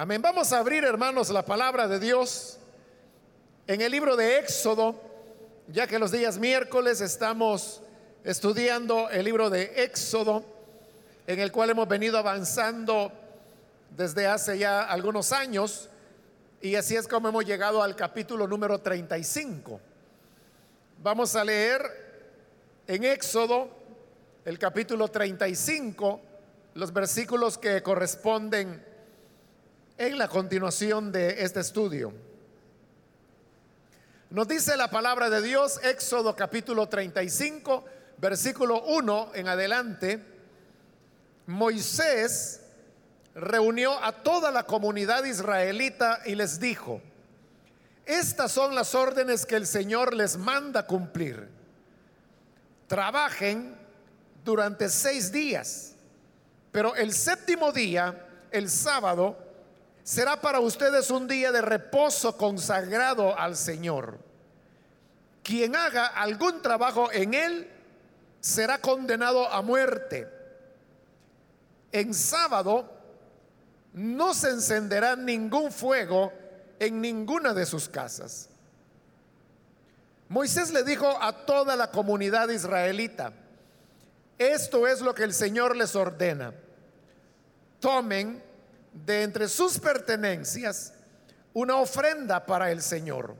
Amén. Vamos a abrir, hermanos, la palabra de Dios en el libro de Éxodo, ya que los días miércoles estamos estudiando el libro de Éxodo, en el cual hemos venido avanzando desde hace ya algunos años, y así es como hemos llegado al capítulo número 35. Vamos a leer en Éxodo el capítulo 35, los versículos que corresponden en la continuación de este estudio. Nos dice la palabra de Dios, Éxodo capítulo 35, versículo 1 en adelante, Moisés reunió a toda la comunidad israelita y les dijo, estas son las órdenes que el Señor les manda cumplir. Trabajen durante seis días, pero el séptimo día, el sábado, será para ustedes un día de reposo consagrado al Señor. Quien haga algún trabajo en él será condenado a muerte. En sábado no se encenderá ningún fuego en ninguna de sus casas. Moisés le dijo a toda la comunidad israelita, esto es lo que el Señor les ordena. Tomen de entre sus pertenencias una ofrenda para el Señor.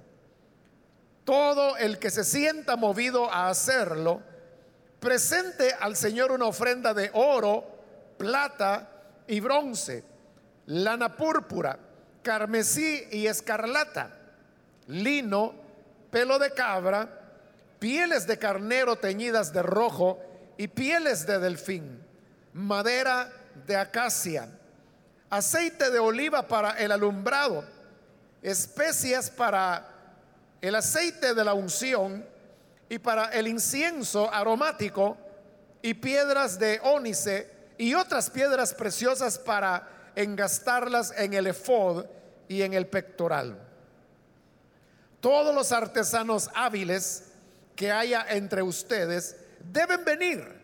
Todo el que se sienta movido a hacerlo, presente al Señor una ofrenda de oro, plata y bronce, lana púrpura, carmesí y escarlata, lino, pelo de cabra, pieles de carnero teñidas de rojo y pieles de delfín, madera de acacia aceite de oliva para el alumbrado, especias para el aceite de la unción y para el incienso aromático y piedras de ónice y otras piedras preciosas para engastarlas en el efod y en el pectoral. Todos los artesanos hábiles que haya entre ustedes deben venir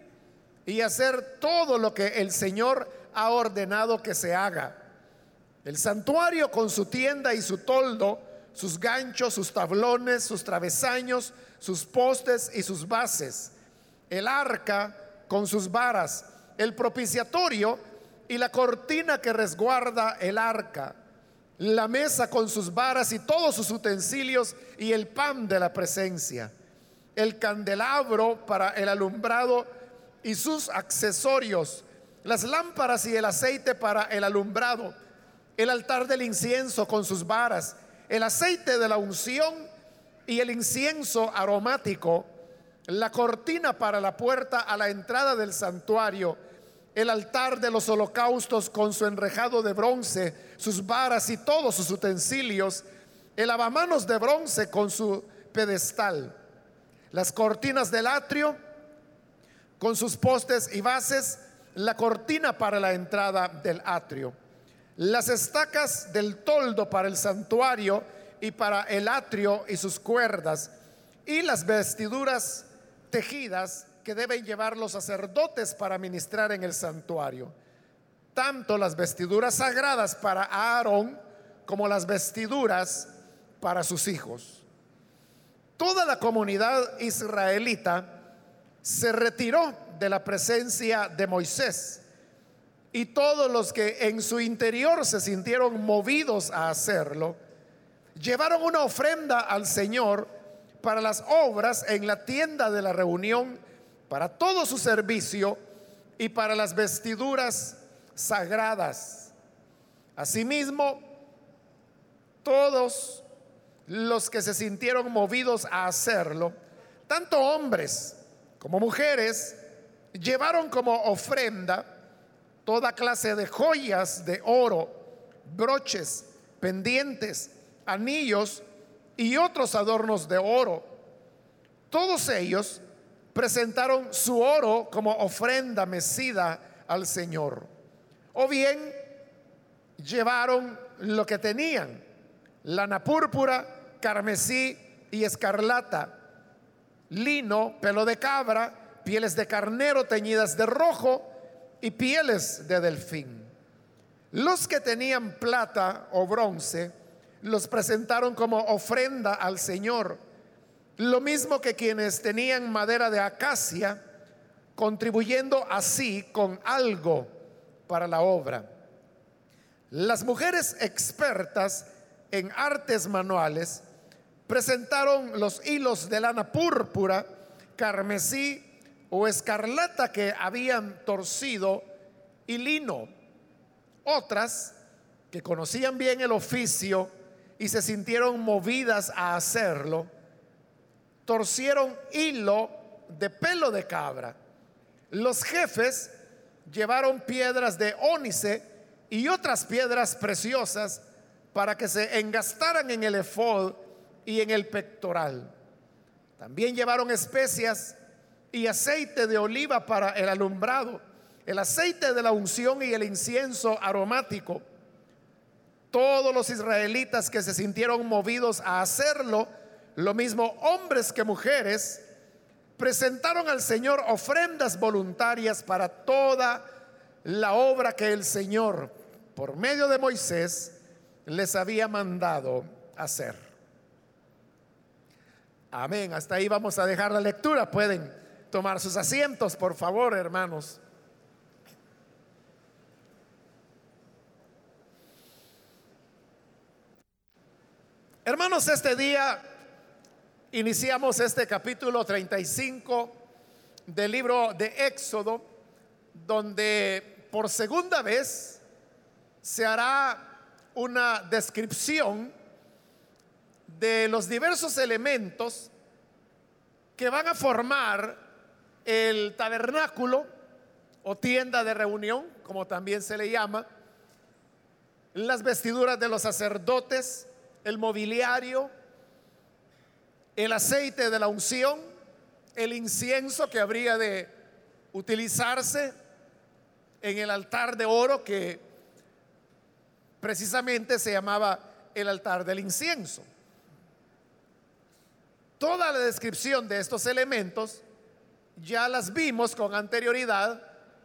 y hacer todo lo que el Señor ha ordenado que se haga. El santuario con su tienda y su toldo, sus ganchos, sus tablones, sus travesaños, sus postes y sus bases. El arca con sus varas, el propiciatorio y la cortina que resguarda el arca. La mesa con sus varas y todos sus utensilios y el pan de la presencia. El candelabro para el alumbrado y sus accesorios las lámparas y el aceite para el alumbrado, el altar del incienso con sus varas, el aceite de la unción y el incienso aromático, la cortina para la puerta a la entrada del santuario, el altar de los holocaustos con su enrejado de bronce, sus varas y todos sus utensilios, el lavamanos de bronce con su pedestal, las cortinas del atrio con sus postes y bases, la cortina para la entrada del atrio, las estacas del toldo para el santuario y para el atrio y sus cuerdas, y las vestiduras tejidas que deben llevar los sacerdotes para ministrar en el santuario, tanto las vestiduras sagradas para Aarón como las vestiduras para sus hijos. Toda la comunidad israelita se retiró de la presencia de Moisés. Y todos los que en su interior se sintieron movidos a hacerlo, llevaron una ofrenda al Señor para las obras en la tienda de la reunión, para todo su servicio y para las vestiduras sagradas. Asimismo, todos los que se sintieron movidos a hacerlo, tanto hombres como mujeres, llevaron como ofrenda toda clase de joyas de oro, broches, pendientes, anillos y otros adornos de oro. Todos ellos presentaron su oro como ofrenda mecida al Señor. O bien llevaron lo que tenían, lana púrpura, carmesí y escarlata, lino, pelo de cabra, pieles de carnero teñidas de rojo y pieles de delfín. Los que tenían plata o bronce los presentaron como ofrenda al Señor, lo mismo que quienes tenían madera de acacia, contribuyendo así con algo para la obra. Las mujeres expertas en artes manuales presentaron los hilos de lana púrpura, carmesí o escarlata que habían torcido y lino. Otras que conocían bien el oficio y se sintieron movidas a hacerlo, torcieron hilo de pelo de cabra. Los jefes llevaron piedras de ónice y otras piedras preciosas para que se engastaran en el efod y en el pectoral. También llevaron especias y aceite de oliva para el alumbrado, el aceite de la unción y el incienso aromático. Todos los israelitas que se sintieron movidos a hacerlo, lo mismo hombres que mujeres, presentaron al Señor ofrendas voluntarias para toda la obra que el Señor, por medio de Moisés, les había mandado hacer. Amén. Hasta ahí vamos a dejar la lectura. Pueden tomar sus asientos, por favor, hermanos. Hermanos, este día iniciamos este capítulo 35 del libro de Éxodo, donde por segunda vez se hará una descripción de los diversos elementos que van a formar el tabernáculo o tienda de reunión, como también se le llama, las vestiduras de los sacerdotes, el mobiliario, el aceite de la unción, el incienso que habría de utilizarse en el altar de oro que precisamente se llamaba el altar del incienso. Toda la descripción de estos elementos ya las vimos con anterioridad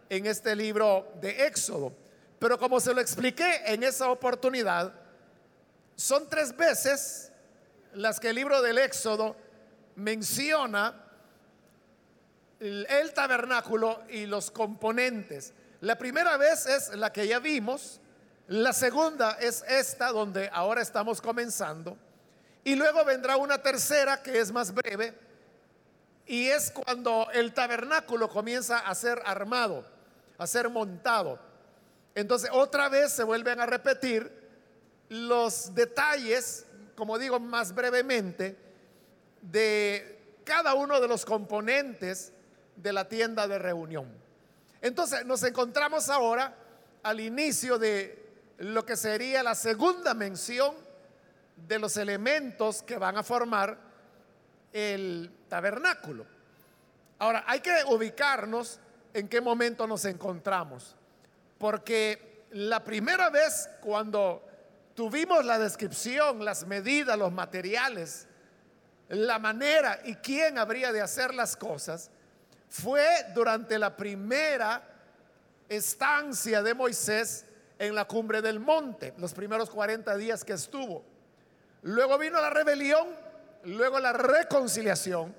en este libro de Éxodo. Pero como se lo expliqué en esa oportunidad, son tres veces las que el libro del Éxodo menciona el, tabernáculo y los componentes. La primera vez es la que ya vimos, la segunda es esta donde ahora estamos comenzando. Y luego vendrá una tercera que es más breve. Y es cuando el tabernáculo comienza a ser armado, a ser montado. Entonces otra vez se vuelven a repetir los detalles, como digo más brevemente, de cada uno de los componentes de la tienda de reunión. Entonces nos encontramos ahora al inicio de lo que sería la segunda mención de los elementos que van a formar el tabernáculo. Ahora, hay que ubicarnos en qué momento nos encontramos, porque la primera vez cuando tuvimos la descripción, las medidas, los materiales, la manera y quién habría de hacer las cosas, fue durante la primera estancia de Moisés en la cumbre del monte, los primeros 40 días que estuvo. Luego vino la rebelión, luego la reconciliación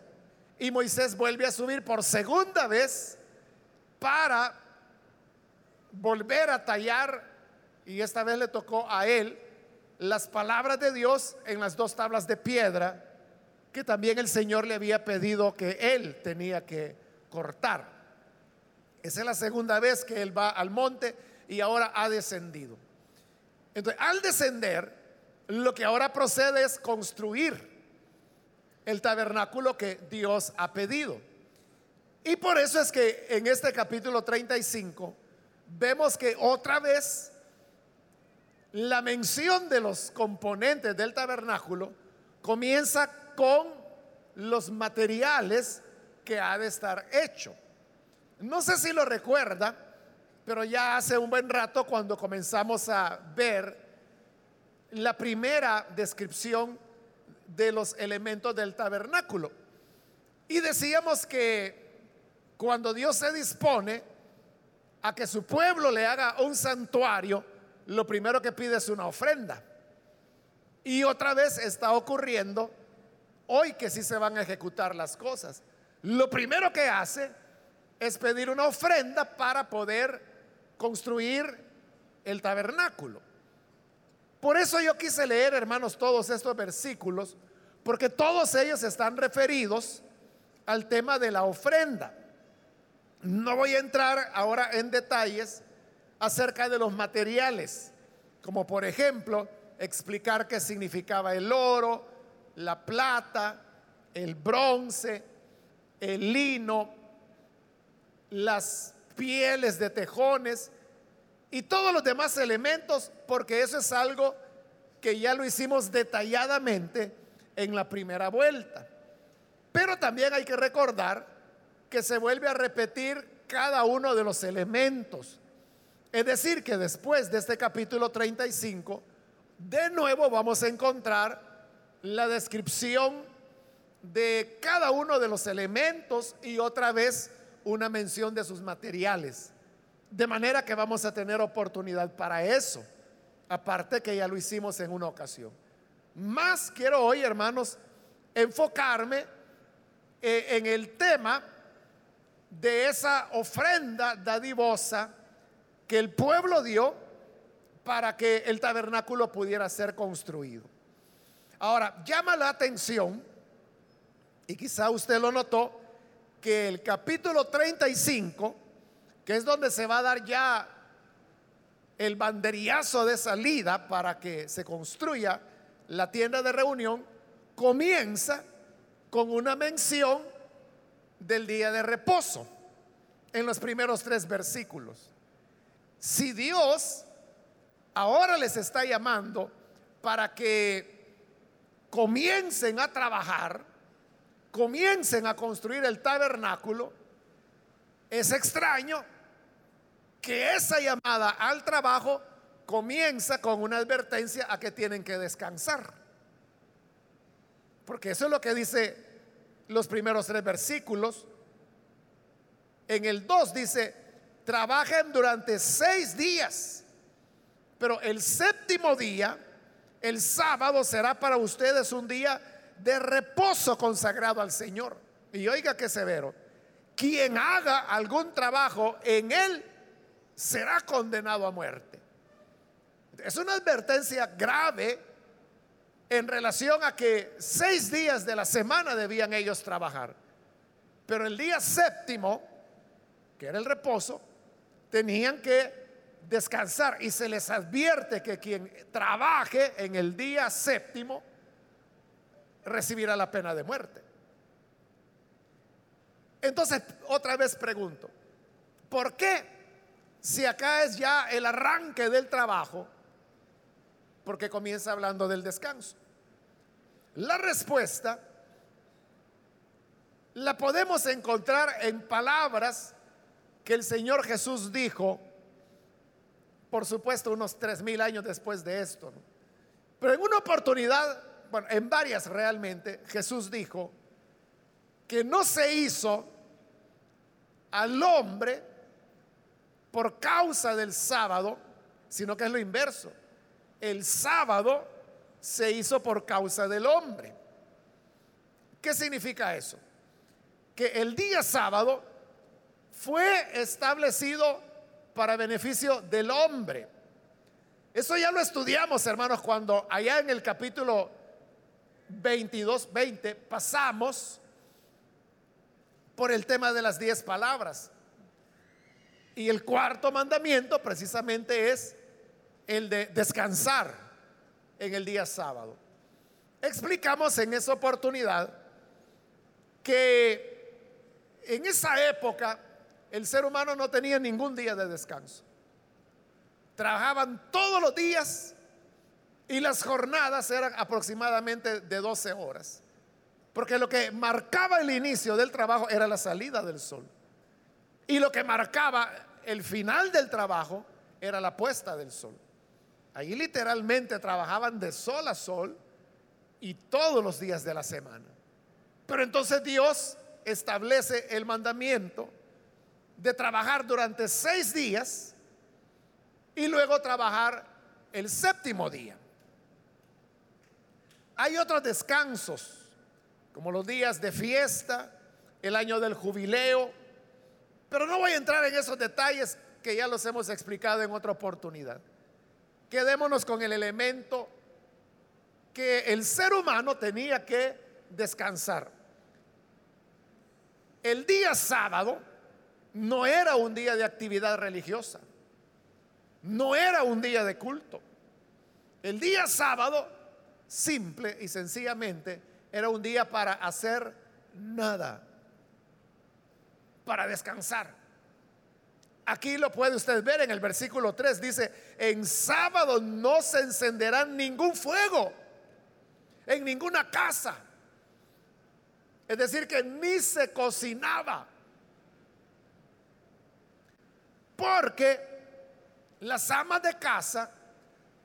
y Moisés vuelve a subir por segunda vez para volver a tallar, y esta vez le tocó a él, las palabras de Dios en las dos tablas de piedra que también el Señor le había pedido que él tenía que cortar. Esa es la segunda vez que él va al monte y ahora ha descendido. Entonces, al descender, lo que ahora procede es construir el tabernáculo que Dios ha pedido. Y por eso es que en este capítulo 35 vemos que otra vez la mención de los componentes del tabernáculo comienza con los materiales que ha de estar hecho. No sé si lo recuerda, pero ya hace un buen rato cuando comenzamos a ver la primera descripción de los elementos del tabernáculo. Y decíamos que cuando Dios se dispone a que su pueblo le haga un santuario, lo primero que pide es una ofrenda. Y otra vez está ocurriendo hoy que sí se van a ejecutar las cosas. Lo primero que hace es pedir una ofrenda para poder construir el tabernáculo. Por eso yo quise leer, hermanos, todos estos versículos, porque todos ellos están referidos al tema de la ofrenda. No voy a entrar ahora en detalles acerca de los materiales, como por ejemplo explicar qué significaba el oro, la plata, el bronce, el lino, las pieles de tejones y todos los demás elementos, porque eso es algo que ya lo hicimos detalladamente en la primera vuelta. Pero también hay que recordar que se vuelve a repetir cada uno de los elementos. Es decir, que después de este capítulo 35, de nuevo vamos a encontrar la descripción de cada uno de los elementos y otra vez una mención de sus materiales. De manera que vamos a tener oportunidad para eso, aparte que ya lo hicimos en una ocasión. Más quiero hoy, hermanos, enfocarme eh, en el tema de esa ofrenda dadivosa que el pueblo dio para que el tabernáculo pudiera ser construido. Ahora, llama la atención, y quizá usted lo notó, que el capítulo 35, que es donde se va a dar ya el banderillazo de salida para que se construya la tienda de reunión, comienza con una mención del día de reposo en los primeros tres versículos. Si Dios ahora les está llamando para que comiencen a trabajar, comiencen a construir el tabernáculo, es extraño que esa llamada al trabajo comienza con una advertencia a que tienen que descansar. Porque eso es lo que dice los primeros tres versículos. En el 2 dice, trabajen durante seis días, pero el séptimo día, el sábado, será para ustedes un día de reposo consagrado al Señor. Y oiga que severo, quien haga algún trabajo en él será condenado a muerte. Es una advertencia grave en relación a que seis días de la semana debían ellos trabajar. Pero el día séptimo, que era el reposo, tenían que descansar y se les advierte que quien trabaje en el día séptimo recibirá la pena de muerte. Entonces, otra vez pregunto, ¿por qué si acá es ya el arranque del trabajo? Porque comienza hablando del descanso. La respuesta la podemos encontrar en palabras que el Señor Jesús dijo, por supuesto, unos tres mil años después de esto. Pero en una oportunidad bueno, en varias realmente, Jesús dijo que no se hizo al hombre por causa del sábado, sino que es lo inverso. El sábado se hizo por causa del hombre. ¿Qué significa eso? Que el día sábado fue establecido para beneficio del hombre. Eso ya lo estudiamos, hermanos, cuando allá en el capítulo 22, 20, pasamos por el tema de las diez palabras. Y el cuarto mandamiento precisamente es el de descansar en el día sábado. Explicamos en esa oportunidad que en esa época el ser humano no tenía ningún día de descanso. Trabajaban todos los días y las jornadas eran aproximadamente de 12 horas. Porque lo que marcaba el inicio del trabajo era la salida del sol. Y lo que marcaba el final del trabajo era la puesta del sol. Allí literalmente trabajaban de sol a sol y todos los días de la semana. Pero entonces Dios establece el mandamiento de trabajar durante seis días y luego trabajar el séptimo día. Hay otros descansos, como los días de fiesta, el año del jubileo, pero no voy a entrar en esos detalles que ya los hemos explicado en otra oportunidad. Quedémonos con el elemento que el ser humano tenía que descansar. El día sábado no era un día de actividad religiosa, no era un día de culto. El día sábado, simple y sencillamente, era un día para hacer nada, para descansar. Aquí lo puede usted ver en el versículo 3, dice, en sábado no se encenderá ningún fuego en ninguna casa. Es decir, que ni se cocinaba. Porque las amas de casa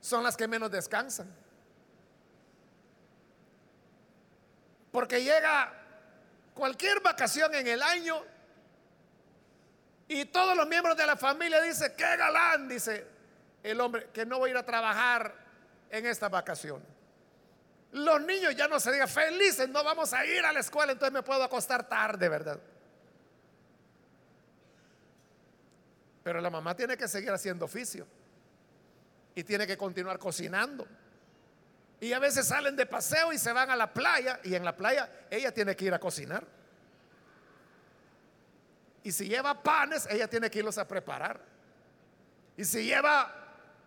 son las que menos descansan. Porque llega cualquier vacación en el año y todos los miembros de la familia dicen, qué galán, dice el hombre, que no voy a ir a trabajar en esta vacación. Los niños ya no se digan felices, no vamos a ir a la escuela, entonces me puedo acostar tarde, ¿verdad? Pero la mamá tiene que seguir haciendo oficio y tiene que continuar cocinando. Y a veces salen de paseo y se van a la playa y en la playa ella tiene que ir a cocinar. Y si lleva panes, ella tiene que irlos a preparar. Y si lleva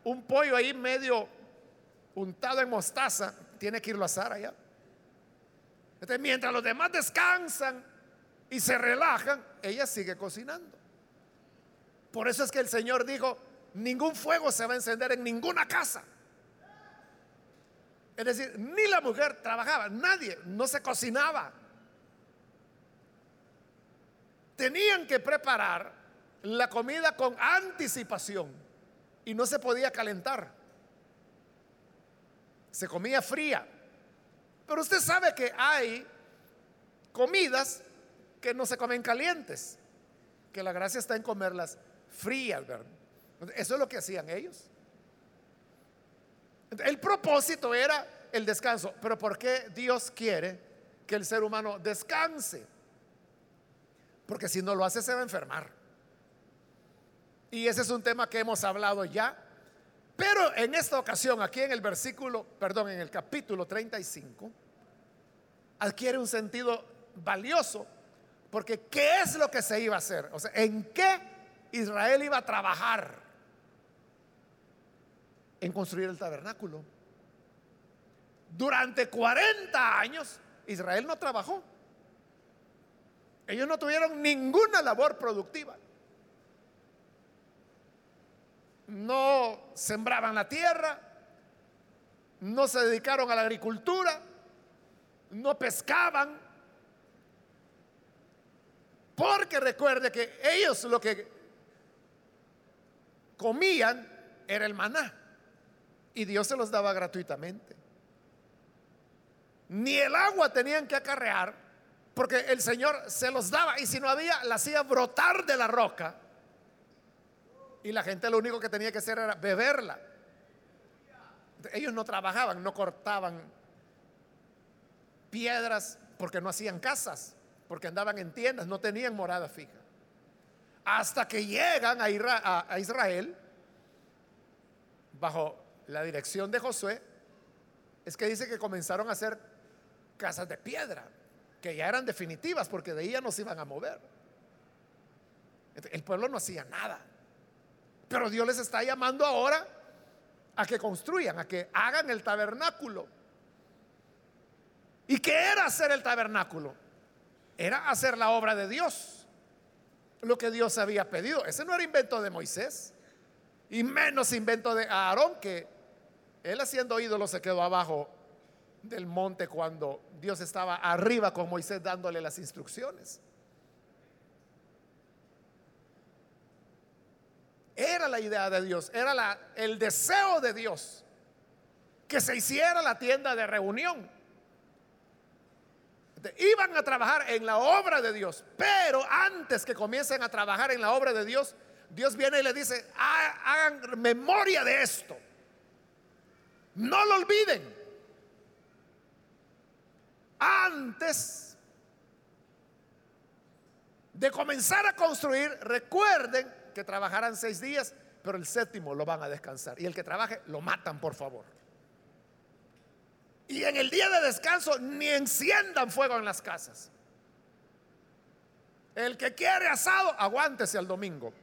un pollo ahí medio untado en mostaza, tiene que irlo a asar allá. Mientras los demás descansan y se relajan, ella sigue cocinando. Por eso es que el Señor dijo, ningún fuego se va a encender en ninguna casa. Es decir, ni la mujer trabajaba, nadie, no se cocinaba. Tenían que preparar la comida con anticipación y no se podía calentar se comía fría. Pero usted sabe que hay comidas que no se comen calientes, que la gracia está en comerlas frías. Eso es lo que hacían ellos. El propósito era el descanso, pero ¿por qué Dios quiere que el ser humano descanse? Porque si no lo hace se va a enfermar. Y ese es un tema que hemos hablado ya pero en esta ocasión, aquí en el versículo, perdón, en el capítulo 35, adquiere un sentido valioso, porque ¿qué es lo que se iba a hacer? O sea, ¿en qué Israel iba a trabajar? En construir el tabernáculo. Durante 40 años Israel no trabajó. Ellos no tuvieron ninguna labor productiva no sembraban la tierra, no se dedicaron a la agricultura, no pescaban, porque recuerde que ellos lo que comían era el maná y Dios se los daba gratuitamente. Ni el agua tenían que acarrear porque el Señor se los daba y si no había, la hacía brotar de la roca y la gente lo único que tenía que hacer era beberla. Ellos no trabajaban, no cortaban piedras porque no hacían casas, porque andaban en tiendas, no tenían morada fija. Hasta que llegan a Israel, bajo la dirección de Josué, es que dice que comenzaron a hacer casas de piedra, que ya eran definitivas porque de ahí no se iban a mover. El pueblo no hacía nada. Pero Dios les está llamando ahora a que construyan, a que hagan el tabernáculo. ¿Y qué era hacer el tabernáculo? Era hacer la obra de Dios. Lo que Dios había pedido. Ese no era invento de Moisés. Y menos invento de Aarón, que él haciendo ídolo se quedó abajo del monte cuando Dios estaba arriba con Moisés dándole las instrucciones. Era la idea de Dios, era el deseo de Dios que se hiciera la tienda de reunión. Iban a trabajar en la obra de Dios, pero antes que comiencen a trabajar en la obra de Dios, Dios viene y le dice, hagan memoria de esto. No lo olviden. Antes de comenzar a construir, recuerden que trabajarán seis días, pero el séptimo lo van a descansar. Y el que trabaje, lo matan, por favor. Y en el día de descanso ni enciendan fuego en las casas. El que quiere asado, aguántese al domingo.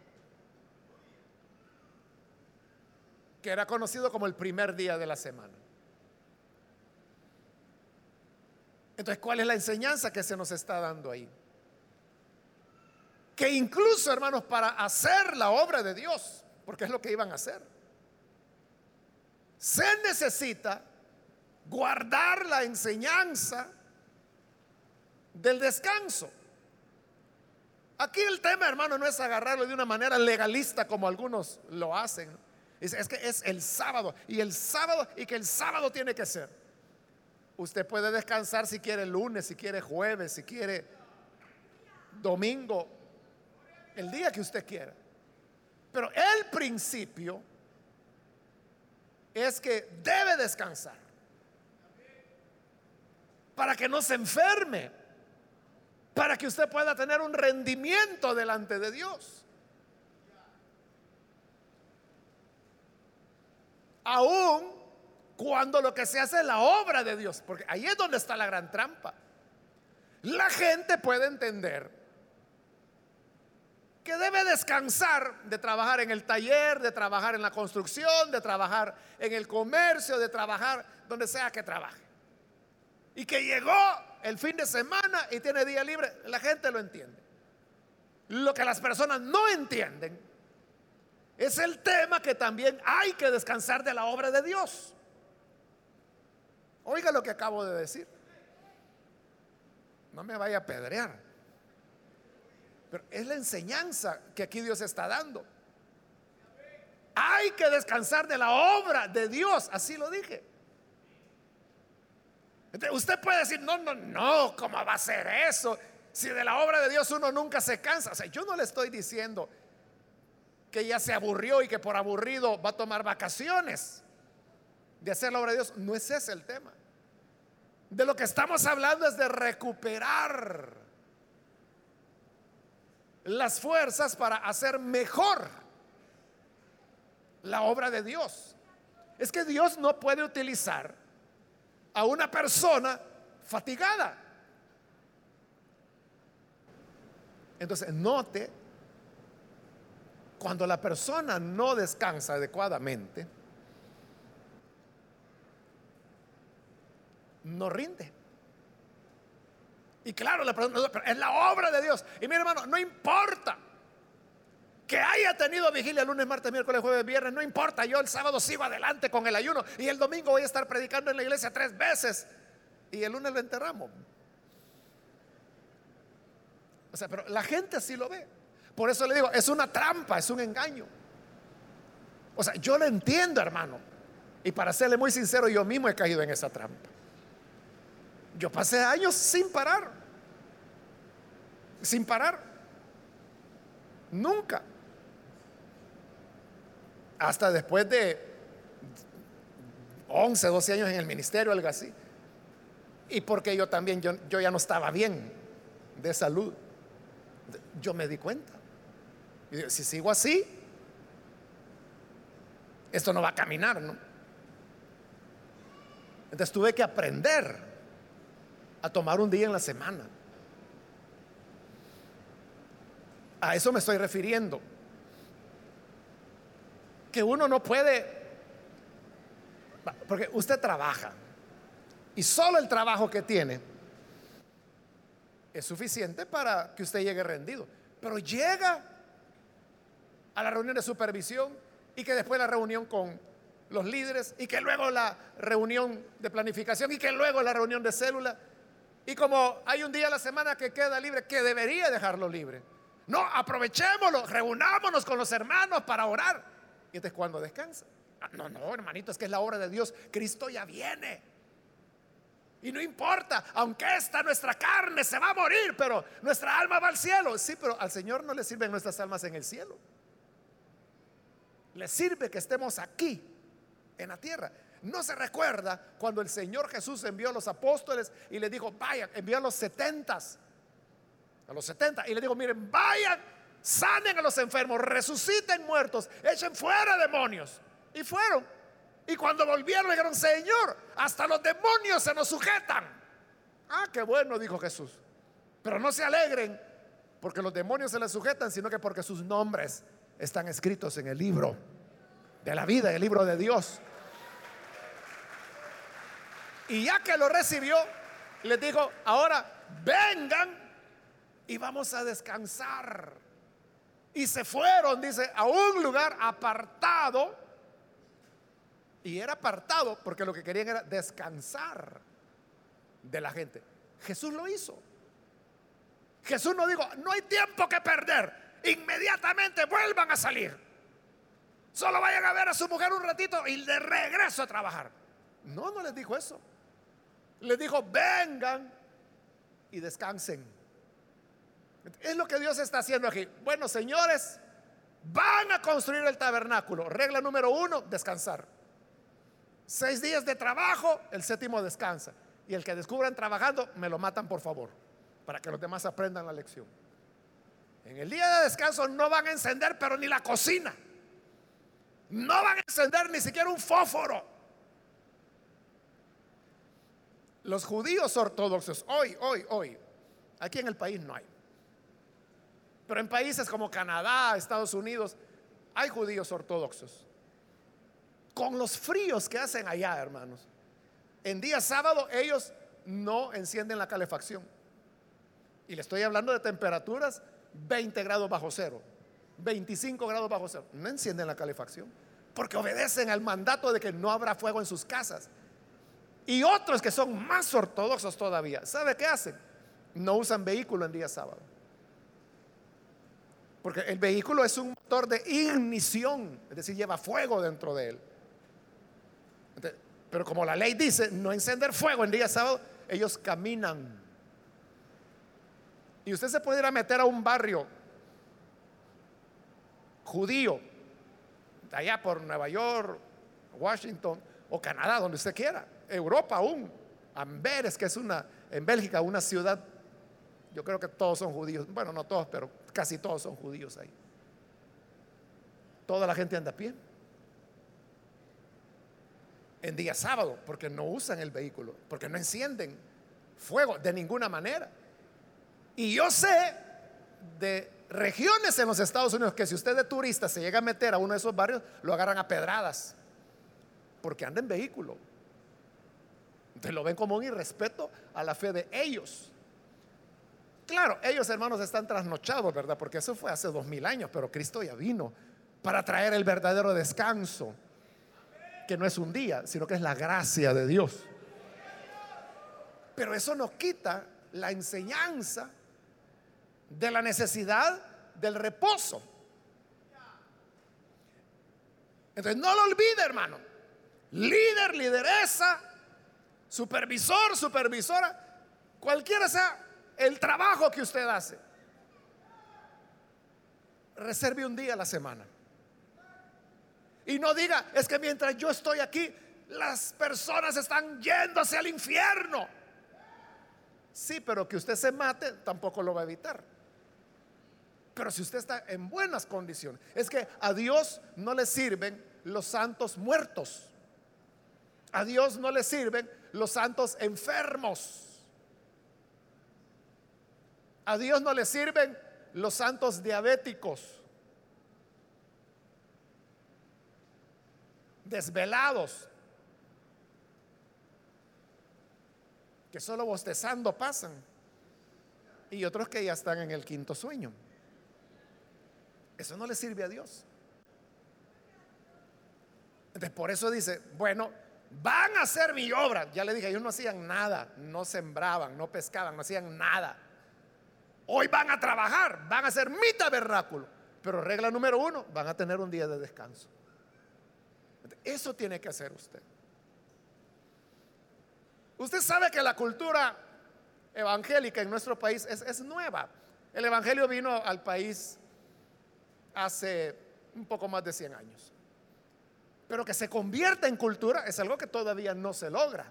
Que era conocido como el primer día de la semana. Entonces, ¿cuál es la enseñanza que se nos está dando ahí? Que incluso, hermanos, para hacer la obra de Dios, porque es lo que iban a hacer, se necesita guardar la enseñanza del descanso. Aquí el tema, hermano, no es agarrarlo de una manera legalista como algunos lo hacen. Es, que es el sábado y el sábado y que el sábado tiene que ser. Usted puede descansar si quiere lunes, si quiere jueves, si quiere domingo, el día que usted quiera. Pero el principio es que debe descansar para que no se enferme, para que usted pueda tener un rendimiento delante de Dios. Aún cuando lo que se hace es la obra de Dios, porque ahí es donde está la gran trampa. La gente puede entender que debe descansar de trabajar en el taller, de trabajar en la construcción, de trabajar en el comercio, de trabajar donde sea que trabaje y que llegó el fin de semana y tiene día libre, la gente lo entiende. Lo que las personas no entienden es el tema que también hay que descansar de la obra de Dios. Oiga lo que acabo de decir. No me vaya a pedrear. Pero es la enseñanza que aquí Dios está dando. Hay que descansar de la obra de Dios, así lo dije. Usted puede decir, no, no, no, ¿cómo va a ser eso? Si de la obra de Dios uno nunca se cansa. O sea, yo no le estoy diciendo que ya se aburrió y que por aburrido va a tomar vacaciones de hacer la obra de Dios. No es ese el tema. De lo que estamos hablando es de recuperar las fuerzas para hacer mejor la obra de Dios. Es que Dios no puede utilizar a una persona fatigada. Entonces, note, cuando la persona no descansa adecuadamente, no rinde. Y claro, la persona, es la obra de Dios. Y mi hermano, no importa que haya tenido vigilia lunes, martes, miércoles, jueves, viernes, no importa, yo el sábado sigo adelante con el ayuno y el domingo voy a estar predicando en la iglesia tres veces y el lunes lo enterramos. O sea, pero la gente así lo ve. Por eso le digo, es una trampa, es un engaño. O sea, yo lo entiendo, hermano. Y para serle muy sincero, yo mismo he caído en esa trampa. Yo pasé años sin parar. Sin parar. Nunca hasta después de 11, 12 años en el ministerio, algo así. Y porque yo también, yo, yo ya no estaba bien de salud. Yo me di cuenta. Y si sigo así, esto no va a caminar, ¿no? Entonces tuve que aprender a tomar un día en la semana. A eso me estoy refiriendo que uno no puede, porque usted trabaja y solo el trabajo que tiene es suficiente para que usted llegue rendido. Pero llega a la reunión de supervisión y que después la reunión con los líderes y que luego la reunión de planificación y que luego la reunión de célula. Y como hay un día a la semana que queda libre, que debería dejarlo libre. No, aprovechémoslo, reunámonos con los hermanos para orar. Y entonces cuando descansa. Ah, no, no, hermanito, es que es la obra de Dios. Cristo ya viene. Y no importa, aunque esta nuestra carne se va a morir, pero nuestra alma va al cielo. Sí, pero al Señor no le sirven nuestras almas en el cielo. Le sirve que estemos aquí, en la tierra. No se recuerda cuando el Señor Jesús envió a los apóstoles y les dijo, vayan, envió a los setentas, a los setenta, y les dijo, miren, vayan, sanen a los enfermos, resuciten muertos, echen fuera demonios. Y fueron. Y cuando volvieron, dijeron, Señor, hasta los demonios se nos sujetan. Ah, qué bueno, dijo Jesús. Pero no se alegren porque los demonios se les sujetan, sino que porque sus nombres están escritos en el libro de la vida, el libro de Dios. Y ya que lo recibió, les dijo, ahora vengan y vamos a descansar. Y se fueron, dice, a un lugar apartado. Y era apartado porque lo que querían era descansar de la gente. Jesús lo hizo. Jesús no dijo, no hay tiempo que perder. Inmediatamente vuelvan a salir. Solo vayan a ver a su mujer un ratito y de regreso a trabajar. No, no les dijo eso. Les dijo, vengan y descansen. Es lo que Dios está haciendo aquí. Bueno, señores, van a construir el tabernáculo. Regla número uno, descansar. Seis días de trabajo, el séptimo descansa. Y el que descubran trabajando, me lo matan por favor, para que los demás aprendan la lección. En el día de descanso no van a encender, pero ni la cocina. No van a encender ni siquiera un fósforo. Los judíos ortodoxos, hoy, hoy, hoy, aquí en el país no hay. Pero en países como Canadá, Estados Unidos, hay judíos ortodoxos. Con los fríos que hacen allá, hermanos. En día sábado ellos no encienden la calefacción. Y le estoy hablando de temperaturas 20 grados bajo cero. 25 grados bajo cero, no encienden la calefacción, porque obedecen al mandato de que no habrá fuego en sus casas. Y otros que son más ortodoxos todavía, ¿sabe qué hacen? No usan vehículo en día sábado. Porque el vehículo es un motor de ignición, es decir, lleva fuego dentro de él. pero como la ley dice no encender fuego en día sábado, ellos caminan. Y usted se puede ir a meter a un barrio judío, allá por Nueva York, Washington o Canadá, donde usted quiera, Europa aún, Amberes, que es una, en Bélgica, una ciudad, yo creo que todos son judíos, bueno, no todos, pero casi todos son judíos ahí. Toda la gente anda a pie. En día sábado, porque no usan el vehículo, porque no encienden fuego de ninguna manera. Y yo sé de regiones en los Estados Unidos que si usted de turista se llega a meter a uno de esos barrios, lo agarran a pedradas, porque anda en vehículo. Entonces lo ven como un irrespeto a la fe de ellos. Claro, ellos hermanos están trasnochados, ¿verdad? Porque eso fue hace dos mil años, pero Cristo ya vino para traer el verdadero descanso, que no es un día, sino que es la gracia de Dios. Pero eso no quita la enseñanza de la necesidad del reposo. Entonces no lo olvide, hermano. Líder, lideresa, supervisor, supervisora, cualquiera sea el trabajo que usted hace. Reserve un día a la semana. Y no diga, es que mientras yo estoy aquí, las personas están yéndose al infierno. Sí, pero que usted se mate tampoco lo va a evitar. Pero si usted está en buenas condiciones, es que a Dios no le sirven los santos muertos. A Dios no le sirven los santos enfermos. A Dios no le sirven los santos diabéticos, desvelados, que solo bostezando pasan, y otros que ya están en el quinto sueño. Eso no le sirve a Dios. Entonces, por eso dice, bueno, van a hacer mi obra. Ya le dije, ellos no hacían nada, no sembraban, no pescaban, no hacían nada. Hoy van a trabajar, van a hacer mi tabernáculo. Pero regla número uno, van a tener un día de descanso. Eso tiene que hacer usted. Usted sabe que la cultura evangélica en nuestro país es, es nueva. El evangelio vino al país hace un poco más de 100 años. Pero que se convierta en cultura es algo que todavía no se logra.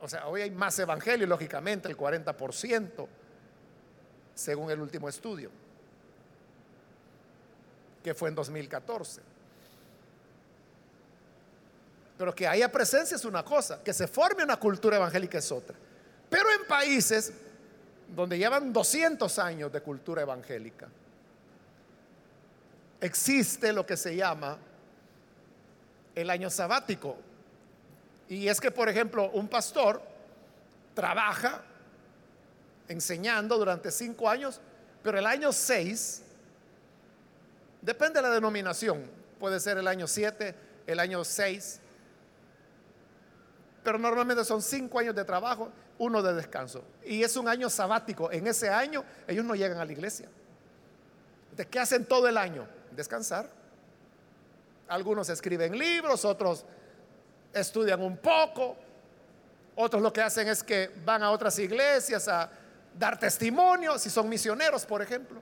O sea, hoy hay más evangelio, lógicamente, el 40%, según el último estudio, que fue en 2014. Pero que haya presencia es una cosa, que se forme una cultura evangélica es otra. Pero en países donde llevan 200 años de cultura evangélica, existe lo que se llama el año sabático. Y es que, por ejemplo, un pastor trabaja enseñando durante cinco años, pero el año seis, depende de la denominación, puede ser el año siete, el año seis, pero normalmente son cinco años de trabajo, uno de descanso. Y es un año sabático. En ese año ellos no llegan a la iglesia. ¿De qué hacen todo el año? Descansar. Algunos escriben libros, otros estudian un poco, otros lo que hacen es que van a otras iglesias a dar testimonio, si son misioneros, por ejemplo.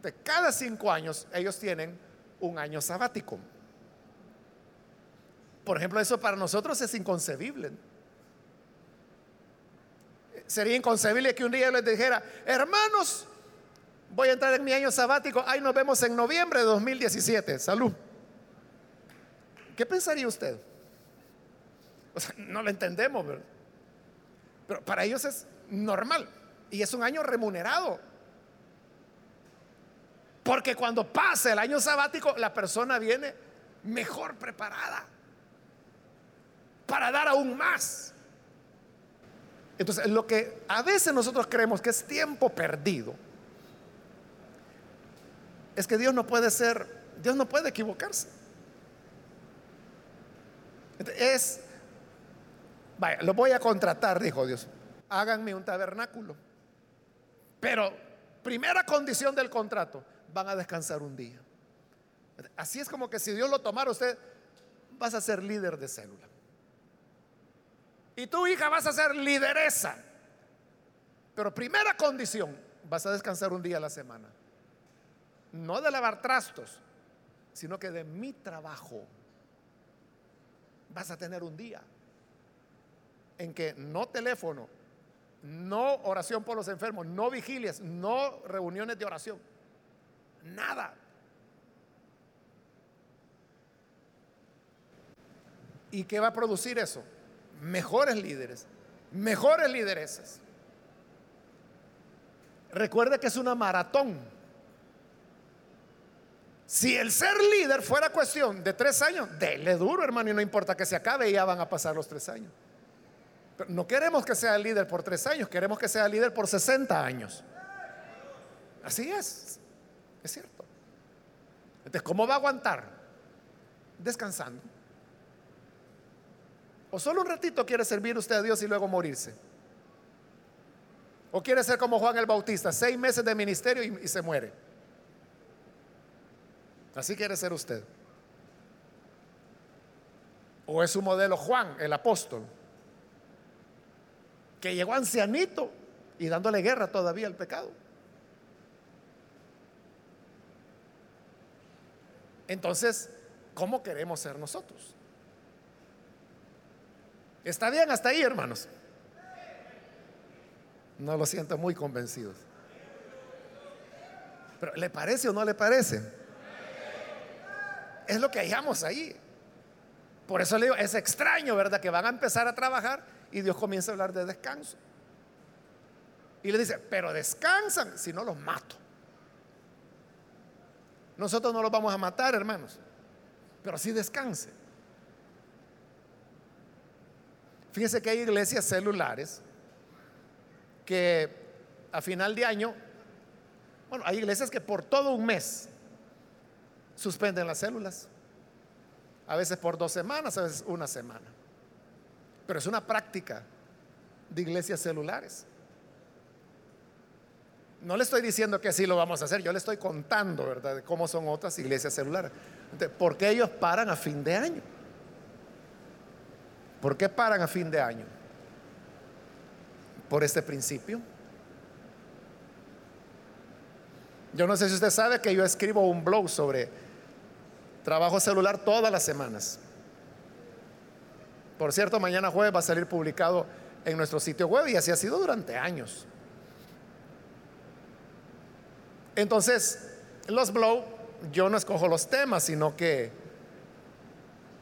De cada cinco años ellos tienen un año sabático. Por ejemplo, eso para nosotros es inconcebible. Sería inconcebible que un día les dijera, hermanos, voy a entrar en mi año sabático, ahí nos vemos en noviembre de 2017, salud. ¿Qué pensaría usted? No lo entendemos. Pero para ellos es normal y es un año remunerado. Porque cuando pasa el año sabático, la persona viene mejor preparada para dar aún más. Entonces, lo que a veces nosotros creemos que es tiempo perdido, es que Dios no puede ser, Dios no puede equivocarse. Es, vaya, lo voy a contratar, dijo Dios, háganme un tabernáculo. Pero, primera condición del contrato, van a descansar un día. Así es como que si Dios lo tomara, usted vas a ser líder de célula. Y tu hija vas a ser lideresa. Pero primera condición, vas a descansar un día a la semana. No de lavar trastos, sino que de mi trabajo. Vas a tener un día en que no teléfono, no oración por los enfermos, no vigilias, no reuniones de oración. Nada. ¿Y qué va a producir eso? mejores líderes, mejores lideresas. Recuerde que es una maratón. Si el ser líder fuera cuestión de tres años, dele duro, hermano, y no importa que se acabe, ya van a pasar los tres años. Pero no queremos que sea líder por tres años, queremos que sea líder por 60 años. Así es, es cierto. Entonces, ¿cómo va a aguantar? Descansando. ¿O solo un ratito quiere servir usted a Dios y luego morirse? ¿O quiere ser como Juan el Bautista, seis meses de ministerio y, se muere? Así quiere ser usted. ¿O es su modelo Juan, el apóstol, que llegó ancianito y dándole guerra todavía al pecado? Entonces, ¿cómo queremos ser nosotros? ¿Está bien hasta ahí, hermanos? No lo siento muy convencidos. Pero ¿le parece o no le parece? Es lo que hallamos ahí. Por eso le digo, es extraño, ¿verdad? Que van a empezar a trabajar y Dios comienza a hablar de descanso. Y le dice, pero descansan, si no los mato. Nosotros no los vamos a matar, hermanos, pero sí descansen. Fíjese que hay iglesias celulares que a final de año, bueno, hay iglesias que por todo un mes suspenden las células. A veces por dos semanas, a veces una semana. Pero es una práctica de iglesias celulares. No le estoy diciendo que así lo vamos a hacer, yo le estoy contando, ¿verdad?, cómo son otras iglesias celulares. ¿Por qué ellos paran a fin de año? ¿Por qué paran a fin de año? Por este principio. Yo no sé si usted sabe que yo escribo un blog sobre trabajo celular todas las semanas. Por cierto, mañana jueves va a salir publicado en nuestro sitio web y así ha sido durante años. Entonces, los Blow, yo no escojo los temas, sino que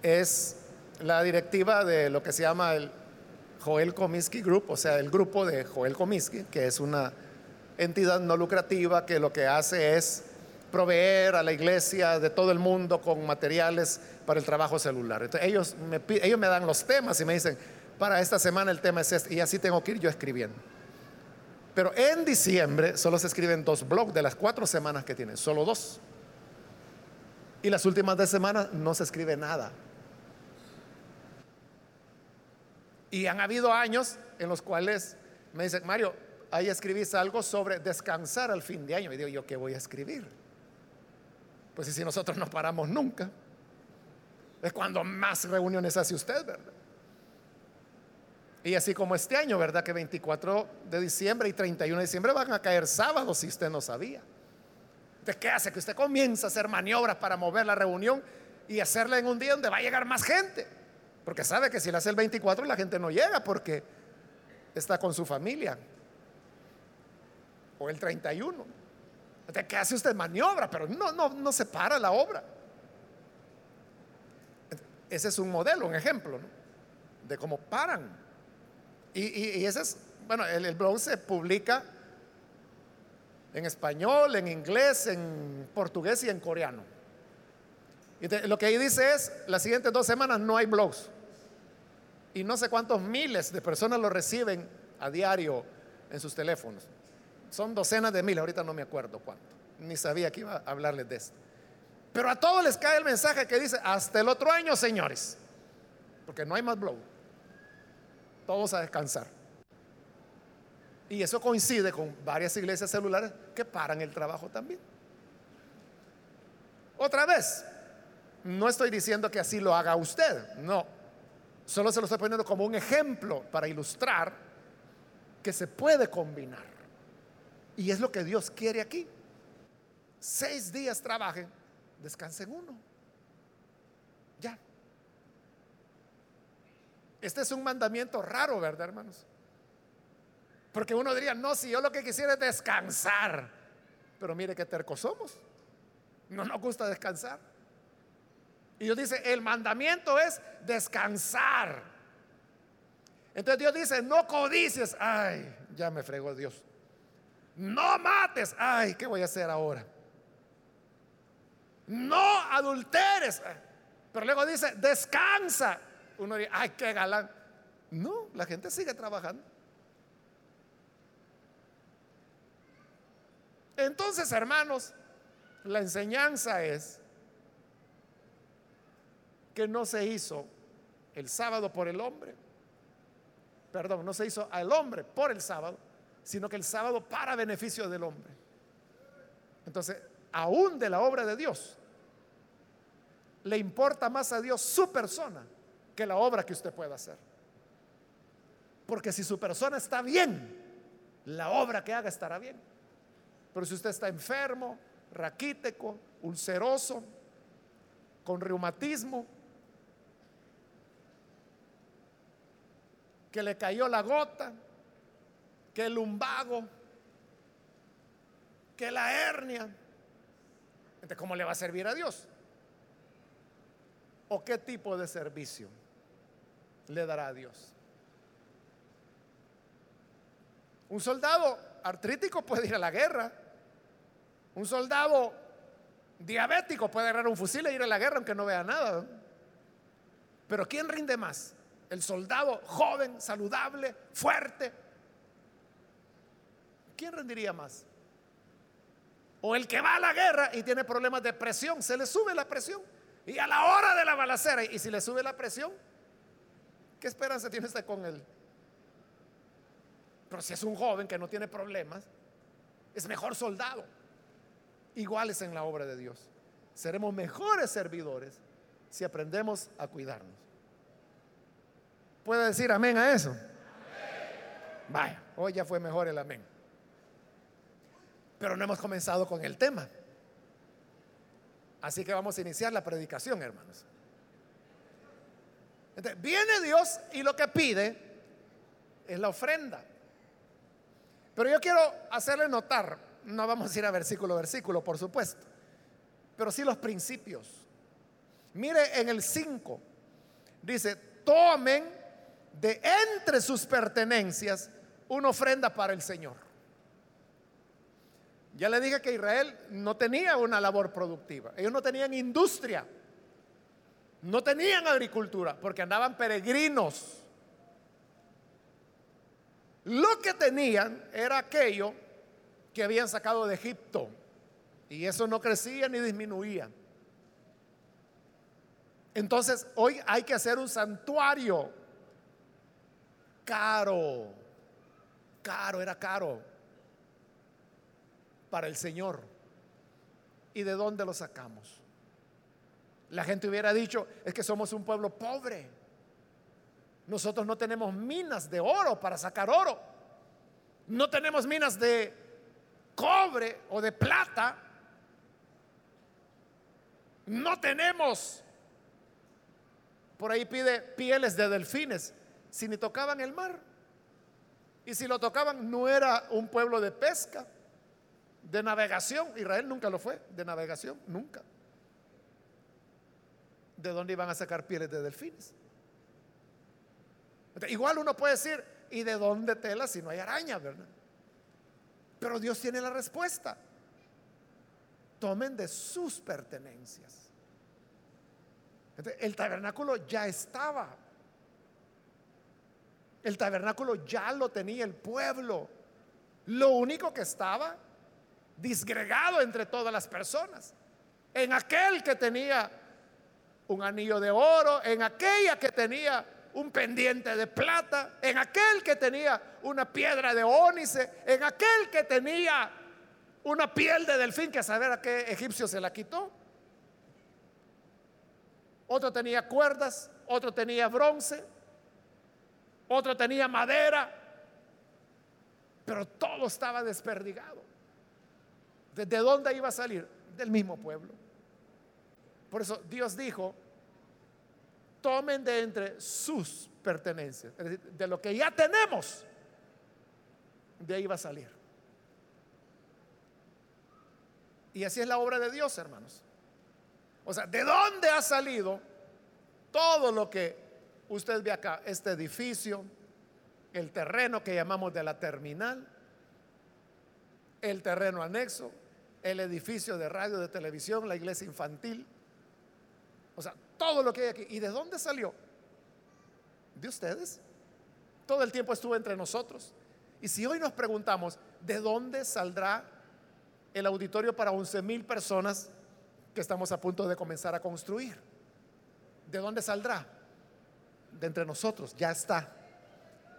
es la directiva de lo que se llama el Joel Comiskey Group, o sea, el grupo de Joel Comiskey, que es una entidad no lucrativa que lo que hace es proveer a la iglesia de todo el mundo con materiales para el trabajo celular. Entonces, ellos me, ellos me dan los temas y me dicen, para esta semana el tema es este, y así tengo que ir yo escribiendo. Pero en diciembre solo se escriben dos blogs de las cuatro semanas que tienen, solo dos. Y las últimas dos semanas no se escribe nada. Y han habido años en los cuales me dicen, Mario, ahí escribís algo sobre descansar al fin de año. Y digo, ¿yo qué voy a escribir? Pues si nosotros no paramos nunca, es cuando más reuniones hace usted, ¿verdad? Y así como este año, ¿verdad? Que 24 de diciembre y 31 de diciembre van a caer sábados si usted no sabía. ¿De qué hace? Que usted comienza a hacer maniobras para mover la reunión y hacerla en un día donde va a llegar más gente. Porque sabe que si la hace el 24 la gente no llega porque está con su familia. O el 31. ¿De qué hace usted maniobra? Pero no, no, no se para la obra. Ese es un modelo, un ejemplo de cómo paran y, ese es, bueno, el, blog se publica en español, en inglés, en portugués y en coreano. Y lo que ahí dice es, las siguientes dos semanas no hay blogs. Y no sé cuántos miles de personas lo reciben a diario en sus teléfonos. Son docenas de miles, ahorita no me acuerdo cuánto. Ni sabía que iba a hablarles de esto. Pero a todos les cae el mensaje que dice, hasta el otro año, señores. Porque no hay más blog todos a descansar. Y eso coincide con varias iglesias celulares que paran el trabajo también. Otra vez, no estoy diciendo que así lo haga usted, no. Solo se lo estoy poniendo como un ejemplo para ilustrar que se puede combinar. Y es lo que Dios quiere aquí. Seis días trabajen, descansen uno. Ya. Este es un mandamiento raro, ¿verdad, hermanos? Porque uno diría, no, si yo lo que quisiera es descansar. Pero mire qué tercos somos. No nos gusta descansar. Y Dios dice, el mandamiento es descansar. Entonces Dios dice, no codices. Ay, ya me fregó Dios. No mates. Ay, ¿qué voy a hacer ahora? No adulteres. Pero luego dice, descansa uno diría, ay, qué galán. No, la gente sigue trabajando. Entonces, hermanos, la enseñanza es que no se hizo el sábado por el hombre, perdón, no se hizo al hombre por el sábado, sino que el sábado para beneficio del hombre. Entonces, aún de la obra de Dios, le importa más a Dios su persona que la obra que usted pueda hacer. Porque si su persona está bien, la obra que haga estará bien. Pero si usted está enfermo, raquítico, ulceroso, con reumatismo, que le cayó la gota, que el lumbago, que la hernia, entonces ¿cómo le va a servir a Dios? ¿O qué tipo de servicio? le dará a Dios. Un soldado artrítico puede ir a la guerra. Un soldado diabético puede agarrar un fusil e ir a la guerra aunque no vea nada. Pero ¿quién rinde más? El soldado joven, saludable, fuerte. ¿Quién rendiría más? O el que va a la guerra y tiene problemas de presión, se le sube la presión. Y a la hora de la balacera, y si le sube la presión, ¿Qué esperanza tiene usted con él? Pero si es un joven que no tiene problemas, es mejor soldado. Iguales en la obra de Dios. Seremos mejores servidores si aprendemos a cuidarnos. ¿Puede decir amén a eso? Vaya, hoy ya fue mejor el amén. Pero no hemos comenzado con el tema. Así que vamos a iniciar la predicación, hermanos. Viene Dios y lo que pide es la ofrenda. Pero yo quiero hacerle notar, no vamos a ir a versículo a versículo, por supuesto, pero sí los principios. Mire en el 5, dice, tomen de entre sus pertenencias una ofrenda para el Señor. Ya le dije que Israel no tenía una labor productiva, ellos no tenían industria, no tenían agricultura, porque andaban peregrinos. Lo que tenían era aquello que habían sacado de Egipto. Y eso no crecía ni disminuía. Entonces, hoy hay que hacer un santuario caro. Caro, era caro para el Señor. ¿Y de dónde lo sacamos? La gente hubiera dicho, es que somos un pueblo pobre. Nosotros no tenemos minas de oro para sacar oro. No tenemos minas de cobre o de plata. No tenemos. Por ahí pide pieles de delfines. Si ni tocaban el mar. Y si lo tocaban, no era un pueblo de pesca, de navegación. Israel nunca lo fue, de navegación, nunca. ¿De dónde iban a sacar pieles de delfines? Igual uno puede decir, ¿y de dónde tela si no hay araña, verdad? Pero Dios tiene la respuesta. Tomen de sus pertenencias. el tabernáculo ya estaba. El tabernáculo ya lo tenía el pueblo. Lo único que estaba disgregado entre todas las personas. En aquel que tenía un anillo de oro, en aquella que tenía un pendiente de plata, en aquel que tenía una piedra de ónice, en aquel que tenía una piel de delfín que a saber a qué egipcio se la quitó. Otro tenía cuerdas, otro tenía bronce, otro tenía madera, pero todo estaba desperdigado. ¿Desde dónde iba a salir? Del mismo pueblo. Por eso Dios dijo, tomen de entre sus pertenencias, es decir, de lo que ya tenemos, de ahí va a salir. Y así es la obra de Dios, hermanos. O sea, ¿de dónde ha salido todo lo que usted ve acá? Este edificio, el terreno que llamamos de la terminal, el terreno anexo, el edificio de radio, de televisión, la iglesia infantil. O sea, todo lo que hay aquí. ¿Y de dónde salió? De ustedes. Todo el tiempo estuvo entre nosotros. Y si hoy nos preguntamos, ¿de dónde saldrá el auditorio para 11 mil personas que estamos a punto de comenzar a construir? ¿De dónde saldrá? De entre nosotros. Ya está.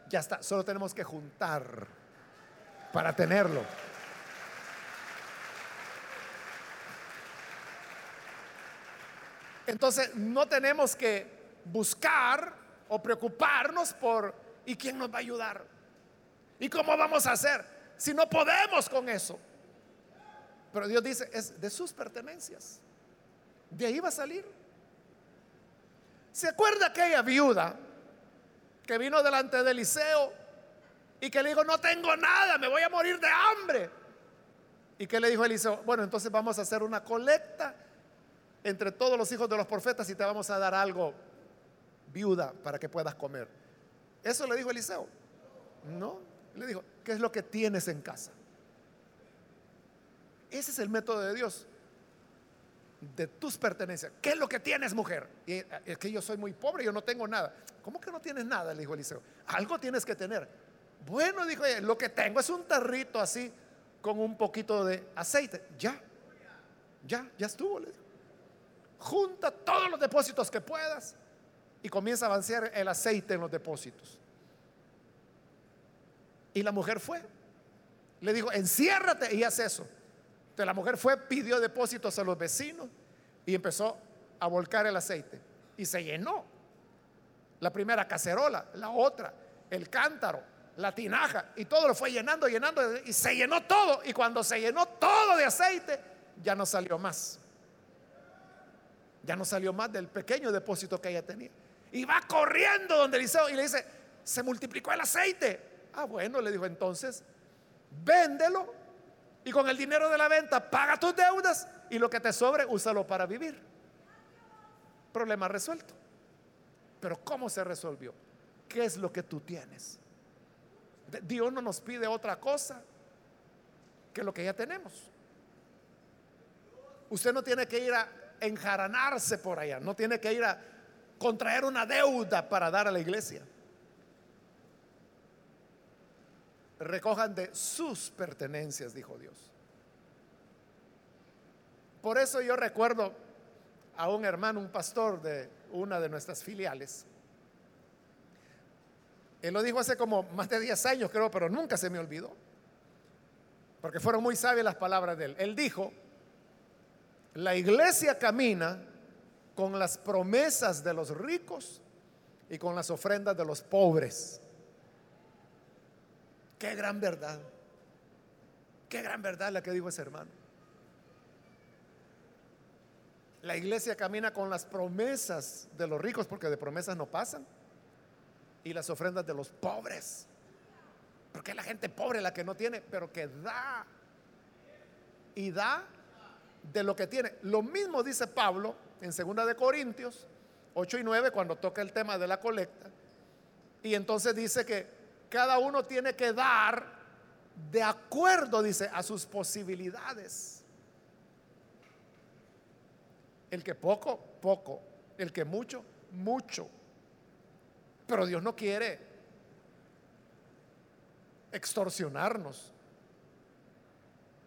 Ya está. Solo tenemos que juntar para tenerlo. Entonces no tenemos que buscar o preocuparnos por ¿y quién nos va a ayudar? ¿Y cómo vamos a hacer? Si no podemos con eso. Pero Dios dice, es de sus pertenencias. De ahí va a salir. ¿Se acuerda aquella viuda que vino delante de Eliseo y que le dijo, no tengo nada, me voy a morir de hambre? ¿Y que le dijo Eliseo? Bueno, entonces vamos a hacer una colecta entre todos los hijos de los profetas y te vamos a dar algo, viuda, para que puedas comer. Eso le dijo Eliseo. No, le dijo, ¿qué es lo que tienes en casa? Ese es el método de Dios, de tus pertenencias. ¿Qué es lo que tienes, mujer? Eh, es que yo soy muy pobre, yo no tengo nada. ¿Cómo que no tienes nada? Le dijo Eliseo. Algo tienes que tener. Bueno, dijo ella, lo que tengo es un tarrito así con un poquito de aceite. Ya, ya, ya estuvo. Le dijo junta todos los depósitos que puedas y comienza a avanzar el aceite en los depósitos. Y la mujer fue. Le dijo, enciérrate y haz eso. Entonces la mujer fue, pidió depósitos a los vecinos y empezó a volcar el aceite. Y se llenó. La primera cacerola, la otra, el cántaro, la tinaja, y todo lo fue llenando, llenando, y se llenó todo. Y cuando se llenó todo de aceite, ya no salió más. Ya no salió más del pequeño depósito que ella tenía. Y va corriendo donde Eliseo y le dice, se multiplicó el aceite. Ah, bueno, le dijo entonces, véndelo y con el dinero de la venta paga tus deudas y lo que te sobre úsalo para vivir. Problema resuelto. Pero ¿cómo se resolvió? ¿Qué es lo que tú tienes? Dios no nos pide otra cosa que lo que ya tenemos. Usted no tiene que ir a enjaranarse por allá, no tiene que ir a contraer una deuda para dar a la iglesia. Recojan de sus pertenencias, dijo Dios. Por eso yo recuerdo a un hermano, un pastor de una de nuestras filiales. Él lo dijo hace como más de 10 años, creo, pero nunca se me olvidó. Porque fueron muy sabias las palabras de él. Él dijo, la iglesia camina con las promesas de los ricos y con las ofrendas de los pobres. Qué gran verdad. Qué gran verdad la que dijo ese hermano. La iglesia camina con las promesas de los ricos porque de promesas no pasan. Y las ofrendas de los pobres. Porque es la gente pobre la que no tiene, pero que da. Y da de lo que tiene. Lo mismo dice Pablo en 2 de Corintios 8 y 9 cuando toca el tema de la colecta. Y entonces dice que cada uno tiene que dar de acuerdo, dice, a sus posibilidades. El que poco, poco. El que mucho, mucho. Pero Dios no quiere extorsionarnos,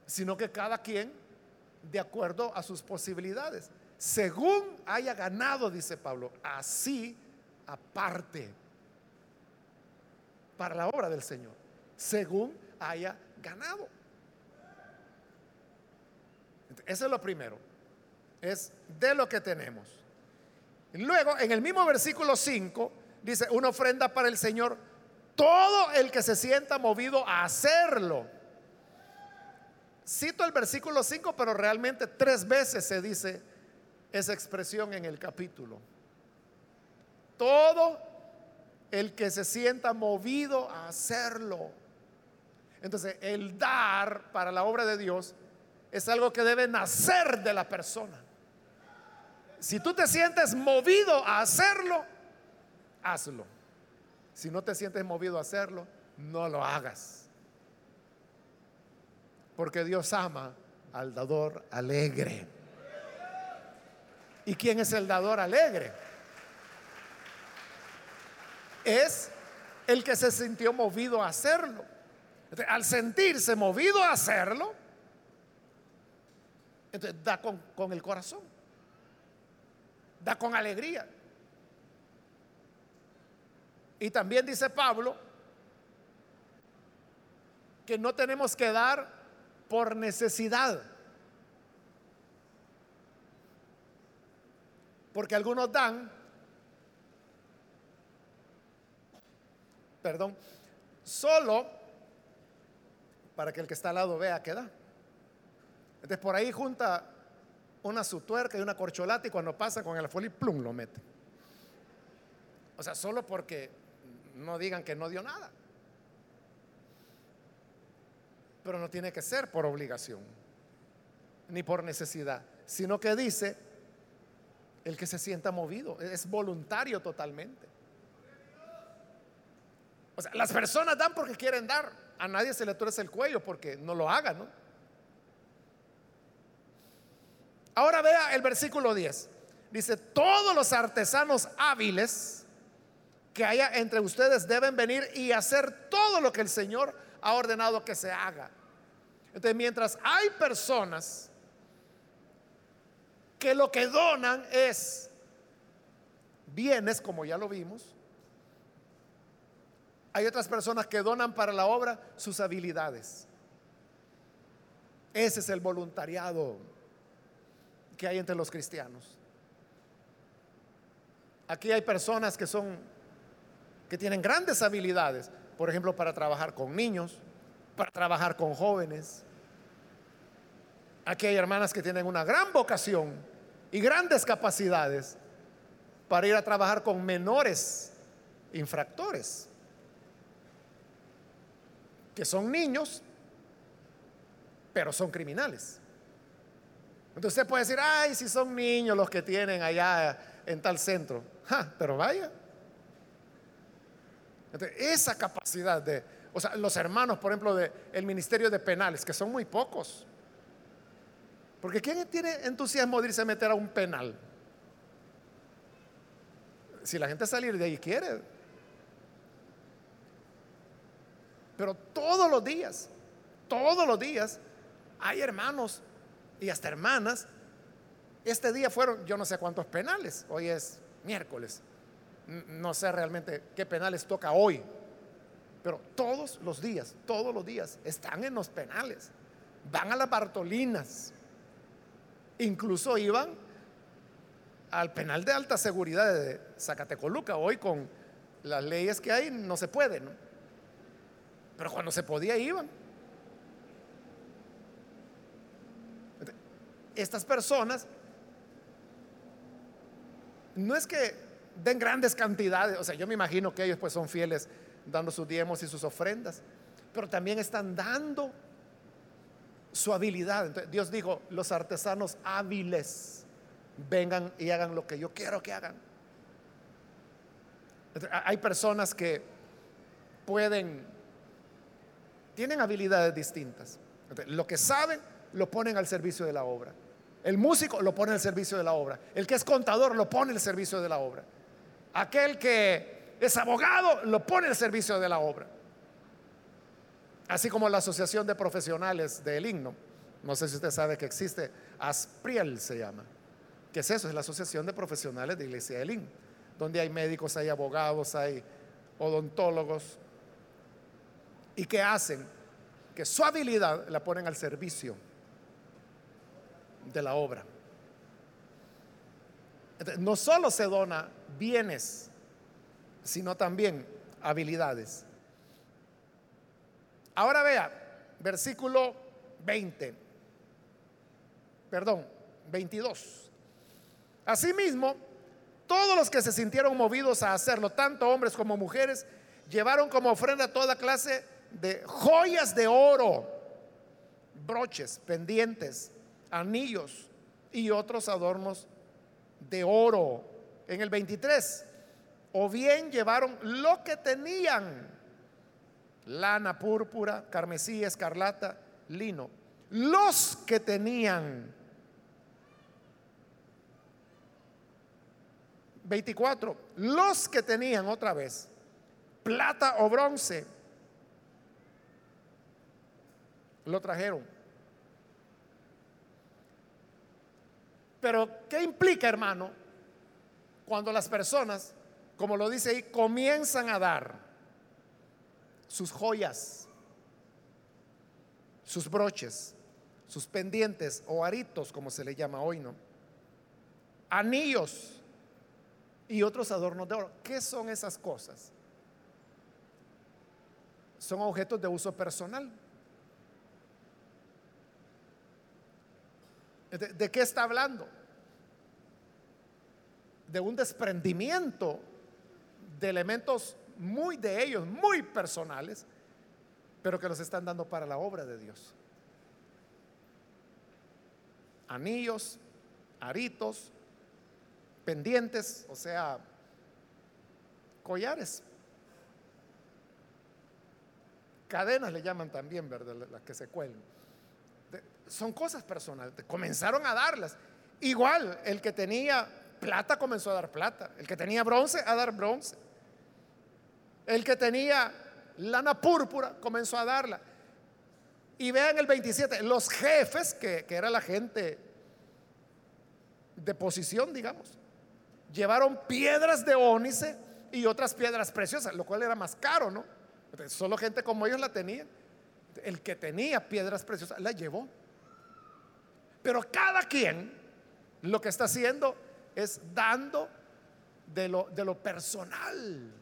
sino que cada quien de acuerdo a sus posibilidades. Según haya ganado, dice Pablo, así aparte para la obra del Señor. Según haya ganado. Eso es lo primero es de lo que tenemos. Luego, en el mismo versículo 5, dice, una ofrenda para el Señor, todo el que se sienta movido a hacerlo. Cito el versículo 5, pero realmente tres veces se dice esa expresión en el capítulo. Todo el que se sienta movido a hacerlo. Entonces, el dar para la obra de Dios es algo que debe nacer de la persona. Si tú te sientes movido a hacerlo, hazlo. Si no te sientes movido a hacerlo, no lo hagas. Porque Dios ama al dador alegre. ¿Y quién es el dador alegre? Es el que se sintió movido a hacerlo. al sentirse movido a hacerlo, entonces da con, con el corazón da con alegría. Y también dice Pablo que no tenemos que dar por necesidad. Porque algunos dan, perdón, solo para que el que está al lado vea que da. Entonces por ahí junta una su tuerca y una corcholata y cuando pasa con el y plum, lo mete. O sea, solo porque no digan que no dio nada. Pero no tiene que ser por obligación, ni por necesidad, sino que dice el que se sienta movido, es voluntario totalmente. O sea, las personas dan porque quieren dar, a nadie se le tuerce el cuello porque no lo haga, ¿no? Ahora vea el versículo 10. Dice, todos los artesanos hábiles que haya entre ustedes deben venir y hacer todo lo que el Señor ha ordenado que se haga. Entonces, mientras hay personas que lo que donan es bienes, como ya lo vimos, hay otras personas que donan para la obra sus habilidades. Ese es el voluntariado que hay entre los cristianos. Aquí hay personas que son, que tienen grandes habilidades, por ejemplo, para trabajar con niños, para trabajar con jóvenes. Aquí hay hermanas que tienen una gran vocación y grandes capacidades para ir a trabajar con menores infractores, que son niños, pero son criminales. Entonces usted puede decir, ay, si son niños los que tienen allá en tal centro. pero vaya. esa capacidad de, o sea, los hermanos, por ejemplo, del Ministerio de Penales, que son muy pocos. Porque ¿quién tiene entusiasmo de irse a meter a un penal? Si la gente salir de ahí quiere. Pero todos los días, todos los días, hay hermanos y hasta hermanas. Este día fueron yo no sé cuántos penales. Hoy es miércoles. No sé realmente qué penales toca hoy. Pero todos los días, todos los días están en los penales. Van a las Bartolinas. Incluso iban al penal de alta seguridad de Zacatecoluca. Hoy con las leyes que hay no se puede. Pero cuando se podía iban. Estas personas no es que den grandes cantidades, o sea, yo me imagino que ellos pues son fieles dando sus diezmos y sus ofrendas, pero también están dando su habilidad. Dios dijo, los artesanos hábiles vengan y hagan lo que yo quiero que hagan. hay personas que pueden, tienen habilidades distintas. lo que saben lo ponen al servicio de la obra. El músico lo pone al servicio de la obra. El que es contador lo pone al servicio de la obra. Aquel que es abogado lo pone al servicio de la obra. Así como la Asociación de Profesionales del Himno. No sé si usted sabe que existe, ASPRIEL se llama. ¿Qué es eso? Es la Asociación de Profesionales de Iglesia del Himno. Donde hay médicos, hay abogados, hay odontólogos. ¿Y qué hacen? Que su habilidad la ponen al servicio de la obra. no solo se dona bienes, sino también habilidades. Ahora vea, versículo 20, perdón, 22. Asimismo, todos los que se sintieron movidos a hacerlo, tanto hombres como mujeres, llevaron como ofrenda toda clase de joyas de oro, broches, pendientes, anillos y otros adornos de oro. En el 23, o bien llevaron lo que tenían, lana púrpura, carmesí, escarlata, lino, los que tenían. 24, los que tenían otra vez plata o bronce, lo trajeron. Pero, ¿qué implica, hermano? Cuando las personas, como lo dice ahí, comienzan a dar sus joyas, sus broches, sus pendientes o aritos, como se le llama hoy, ¿no? Anillos y otros adornos de oro. ¿Qué son esas cosas? Son objetos de uso personal. ¿De, qué está hablando? De un desprendimiento de elementos muy de ellos, muy personales, pero que los están dando para la obra de Dios. Anillos, aritos, pendientes, o sea, collares. Cadenas le llaman también, ¿verdad? Las que se cuelgan son cosas personales. Comenzaron a darlas. Igual, el que tenía plata comenzó a dar plata. El que tenía bronce a dar bronce. El que tenía lana púrpura comenzó a darla. Y vean el 27, los jefes, que, que era la gente de posición, digamos, llevaron piedras de ónice y otras piedras preciosas, lo cual era más caro, ¿no? Solo gente como ellos la tenían. El que tenía piedras preciosas la llevó. Pero cada quien lo que está haciendo es dando de lo, de lo personal.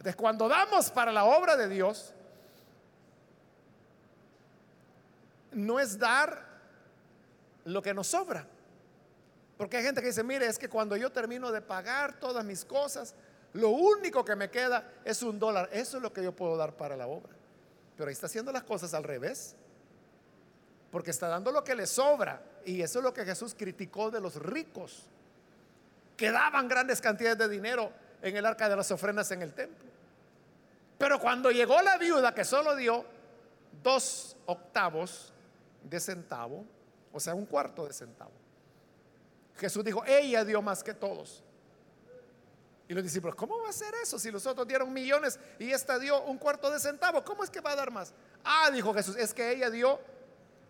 Entonces, cuando damos para la obra de Dios, no es dar lo que nos sobra, Porque hay gente que dice, mire, es que cuando yo termino de pagar todas mis cosas, lo único que me queda es un dólar. Eso es lo que yo puedo dar para la obra. Pero ahí está haciendo las cosas al revés. Porque está dando lo que le sobra. Y eso es lo que Jesús criticó de los ricos. Que daban grandes cantidades de dinero en el arca de las ofrendas en el templo. Pero cuando llegó la viuda que solo dio dos octavos de centavo, o sea, un cuarto de centavo, Jesús dijo, ella dio más que todos. Y los discípulos, ¿cómo va a ser eso si los otros dieron millones y esta dio un cuarto de centavo? ¿Cómo es que va a dar más? Ah, dijo Jesús, es que ella dio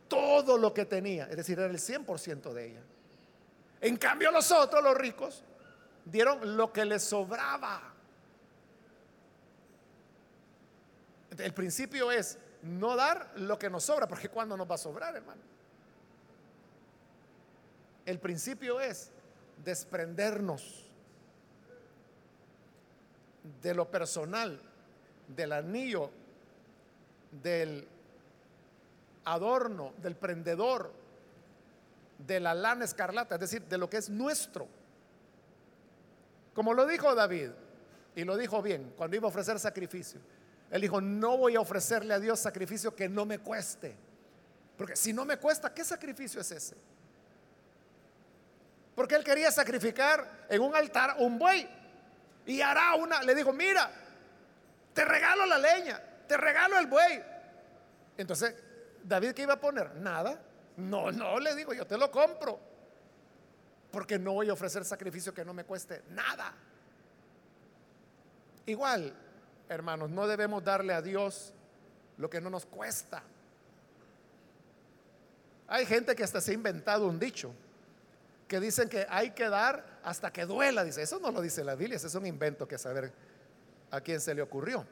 todo lo que tenía, es decir, era el 100% de ella. En cambio los otros, los ricos, dieron lo que les sobraba. El principio es no dar lo que nos sobra, porque cuando nos va a sobrar, hermano. El principio es desprendernos de lo personal, del anillo, del adorno, del prendedor, de la lana escarlata, es decir, de lo que es nuestro. Como lo dijo David, y lo dijo bien, cuando iba a ofrecer sacrificio, él dijo, no voy a ofrecerle a Dios sacrificio que no me cueste. Porque si no me cuesta, ¿qué sacrificio es ese? Porque él quería sacrificar en un altar un buey. Y hará una, le dijo, mira, te regalo la leña, te regalo el buey. Entonces, David, ¿qué iba a poner? Nada. No, no, le digo, yo te lo compro. Porque no voy a ofrecer sacrificio que no me cueste nada. Igual, hermanos, no debemos darle a Dios lo que no nos cuesta. Hay gente que hasta se ha inventado un dicho que dicen que hay que dar hasta que duela. Dice, eso no lo dice la Biblia, ese es un invento que saber a quién se le ocurrió.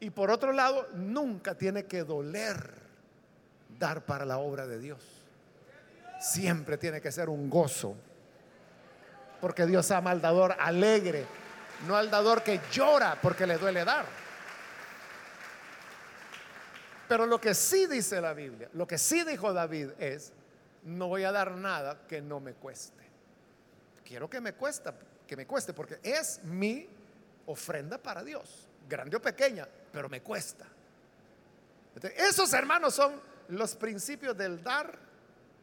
Y por otro lado, nunca tiene que doler dar para la obra de Dios. Siempre tiene que ser un gozo. Porque Dios ama al dador alegre, no al dador que llora porque le duele dar. Pero lo que sí dice la Biblia, lo que sí dijo David es, no voy a dar nada que no me cueste. Quiero que me cuesta, que me cueste, porque es mi ofrenda para Dios, grande o pequeña, pero me cuesta. esos hermanos son los principios del dar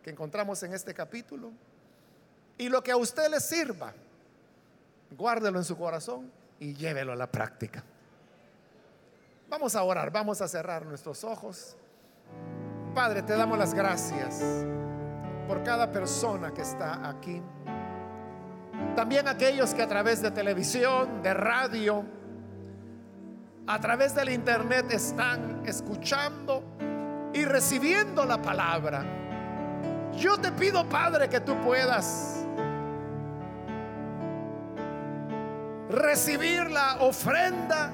que encontramos en este capítulo. Y lo que a usted le sirva, guárdelo en su corazón y llévelo a la práctica. Vamos a orar, vamos a cerrar nuestros ojos. Padre, te damos las gracias por cada persona que está aquí. También aquellos que a través de televisión, de radio, a través del internet están escuchando y recibiendo la palabra. Yo te pido, Padre, que tú puedas recibir la ofrenda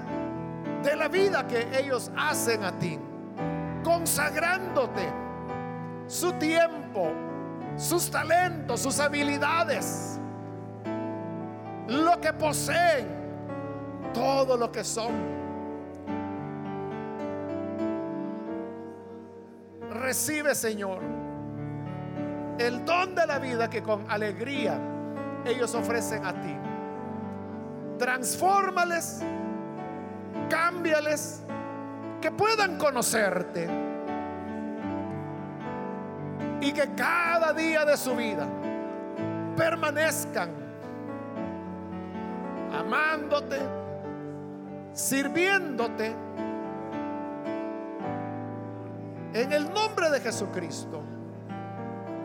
de la vida que ellos hacen a ti, consagrándote su tiempo, sus talentos, sus habilidades, lo que poseen, todo lo que son. Recibe, Señor, el don de la vida que con alegría ellos ofrecen a ti. Transfórmales, cámbiales, que puedan conocerte y que cada día de su vida permanezcan amándote, sirviéndote. En el nombre de Jesucristo,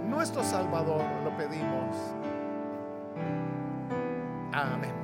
nuestro Salvador, lo pedimos. Amén.